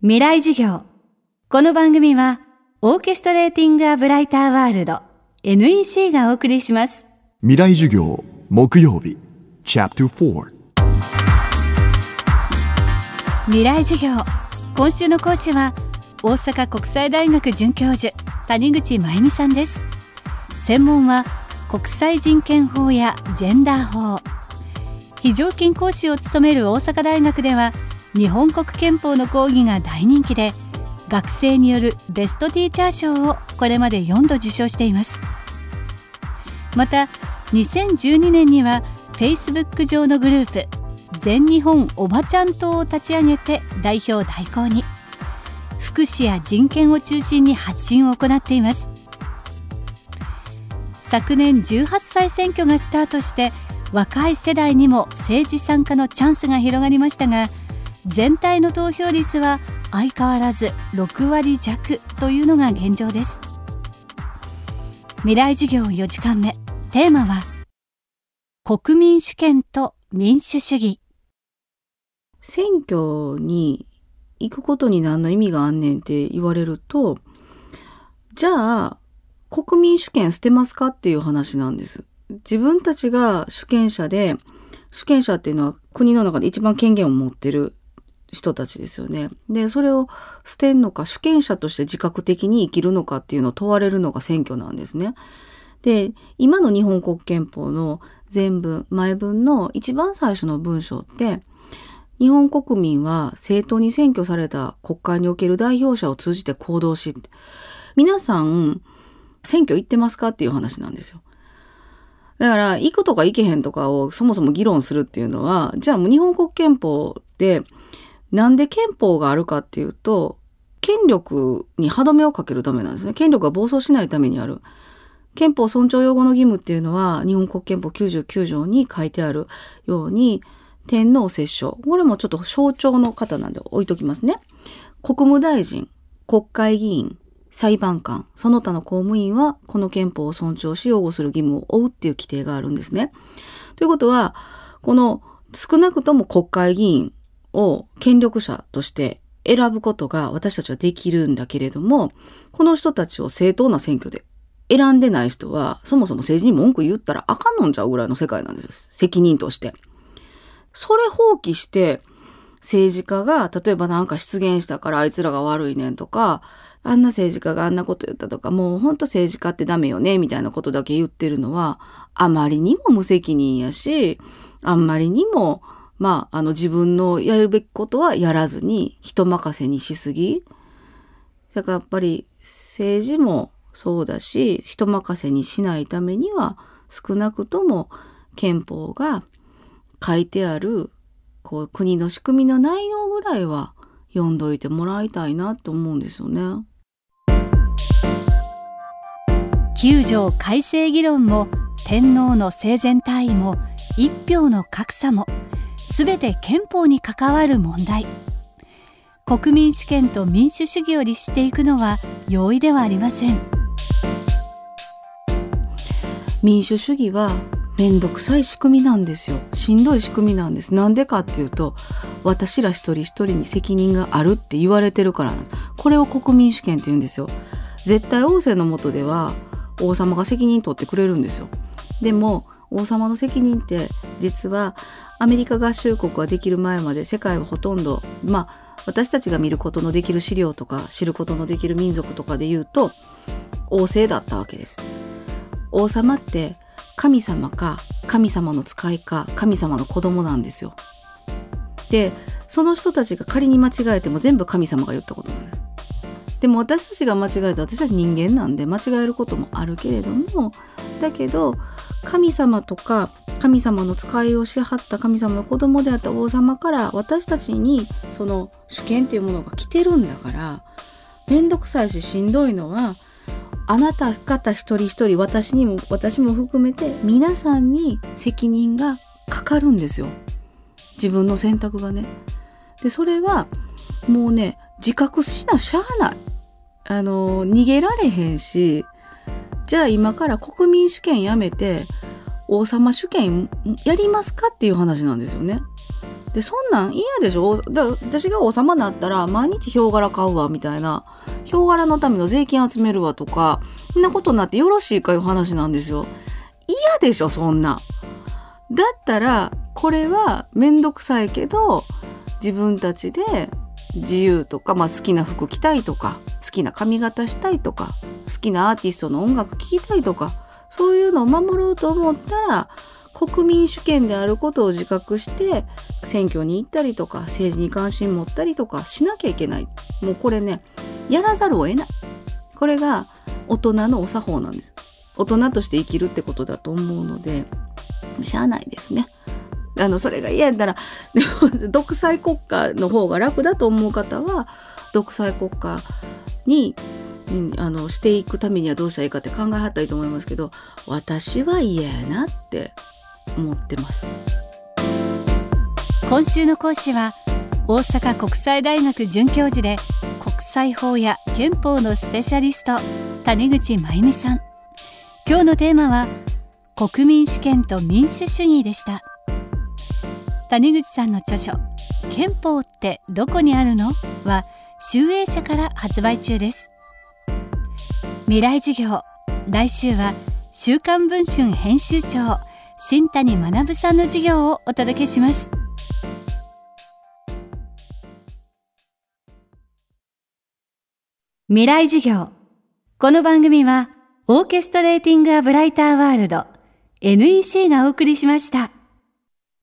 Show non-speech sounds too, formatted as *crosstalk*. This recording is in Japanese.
未来授業。この番組は、オーケストレーティング・ア・ブライター・ワールド NEC がお送りします。未来授業木曜日 Chapter 4未来授業。今週の講師は、大阪国際大学准教授、谷口真由美さんです。専門は、国際人権法やジェンダー法。非常勤講師を務める大阪大学では、日本国憲法の講義が大人気で、学生によるベストティーチャー賞をこれまで4度受賞しています。また2012年には Facebook 上のグループ全日本おばちゃん党を立ち上げて代表代行に福祉や人権を中心に発信を行っています。昨年18歳選挙がスタートして若い世代にも政治参加のチャンスが広がりましたが全体の投票率は相変わらず6割弱というのが現状です。未来事業4時間目。テーマは国民主権と民主主義。選挙に行くことに何の意味があんねんって言われると、じゃあ、国民主権捨てますかっていう話なんです。自分たちが主権者で、主権者っていうのは国の中で一番権限を持ってる。人たちですよね。で、それを捨てんのか、主権者として自覚的に生きるのかっていうのを問われるのが選挙なんですね。で、今の日本国憲法の前文、前文の一番最初の文章って、日本国民は正当に選挙された国会における代表者を通じて行動し、皆さん選挙行ってますかっていう話なんですよ。だから、行くとか行けへんとかをそもそも議論するっていうのは、じゃあもう日本国憲法でなんで憲法があるかっていうと、権力に歯止めをかけるためなんですね。権力が暴走しないためにある。憲法尊重擁護の義務っていうのは、日本国憲法99条に書いてあるように、天皇摂政。これもちょっと象徴の方なんで置いときますね。国務大臣、国会議員、裁判官、その他の公務員は、この憲法を尊重し擁護する義務を負うっていう規定があるんですね。ということは、この少なくとも国会議員を権力者として選ぶことが私たちはできるんだけれども、この人たちを正当な選挙で選んでない人は、そもそも政治に文句言ったらあかんのんちゃうぐらいの世界なんですよ。責任として。それ放棄して、政治家が、例えばなんか失言したからあいつらが悪いねんとか、あんな政治家があんなこと言ったとか、もうほんと政治家ってダメよね、みたいなことだけ言ってるのは、あまりにも無責任やし、あんまりにも、まあ、あの自分のやるべきことはやらずに人任せにしすぎ。だからやっぱり政治もそうだし、人任せにしないためには少なくとも憲法が書いてあるこう国の仕組みの内容ぐらいは読んどいてもらいたいなと思うんですよね。9条改正議論も天皇の生前退位も一票の格差も全て憲法に関わる問題国民主権と民主主義を律していくのは容易ではありません民主主義はめんどくさい仕組みなんですよ。しんどい仕組みなんです。なんでかっていうと、私ら一人一人に責任があるって言われてるからこれを国民主権って言うんですよ。絶対王政の下では王様が責任取ってくれるんですよ。でも王様の責任って実はアメリカ合衆国ができる前まで世界はほとんどまあ私たちが見ることのできる資料とか知ることのできる民族とかで言うと王政だったわけです。王様って神様か神様の使いか神様の子供なんですよ。でその人たちが仮に間違えても全部神様が言ったことなんです。でも私たちが間違えた私たち人間なんで間違えることもあるけれどもだけど神様とか神様の使いをしはった神様の子供であった王様から私たちにその主権っていうものが来てるんだからめんどくさいししんどいのはあなた方一人一人私にも私も含めて皆さんに責任がかかるんですよ。自分の選択がね。でそれはもうね自覚しなしゃあない。あの逃げられへんしじゃあ今から国民主権やめて王様主権やりますかっていう話なんですよね。でそんなん嫌でしょ？だ私が王様になったら毎日ヒョウ柄買うわみたいな。ヒョウ柄のための税金集めるわとかそんなことになってよろしいかいう話なんですよ。嫌でしょそんな。だったらこれはめんどくさいけど自分たちで自由とか、まあ、好きな服着たいとか好きな髪型したいとか好きなアーティストの音楽聴きたいとかそういうのを守ろうと思ったら国民主権であることを自覚して選挙に行ったりとか政治に関心持ったりとかしなきゃいけない。もうこれねやらざるを得ない。これが大人のお作法なんです。大人として生きるってことだと思うのでしゃあないですね。あのそれが嫌やったらでも *laughs* 独裁国家の方が楽だと思う方は独裁国家にあのしていくためにはどうしたらいいかって考えはったらいいと思いますけど私は嫌やなって思ってます。今週の講師は大阪国際大学准教授で国際法や憲法のスペシャリスト谷口真由美さん。今日のテーマは国民主権と民主主義でした。谷口さんの著書憲法ってどこにあるの？は集英社から発売中です。未来授業。来週は週刊文春編集長新谷学さんの授業をお届けします。未来授業。この番組はオーケストレーティング・ア・ブライター・ワールド NEC がお送りしました。